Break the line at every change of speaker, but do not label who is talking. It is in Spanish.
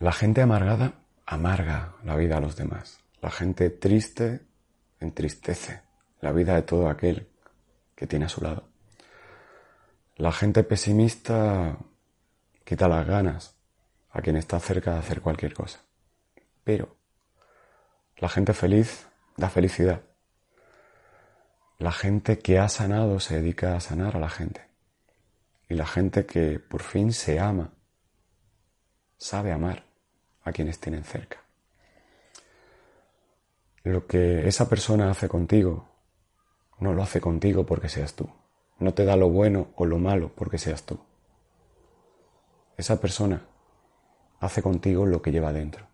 La gente amargada amarga la vida a los demás. La gente triste entristece la vida de todo aquel que tiene a su lado. La gente pesimista quita las ganas a quien está cerca de hacer cualquier cosa. Pero la gente feliz da felicidad. La gente que ha sanado se dedica a sanar a la gente. Y la gente que por fin se ama, sabe amar a quienes tienen cerca. Lo que esa persona hace contigo, no lo hace contigo porque seas tú. No te da lo bueno o lo malo porque seas tú. Esa persona hace contigo lo que lleva dentro.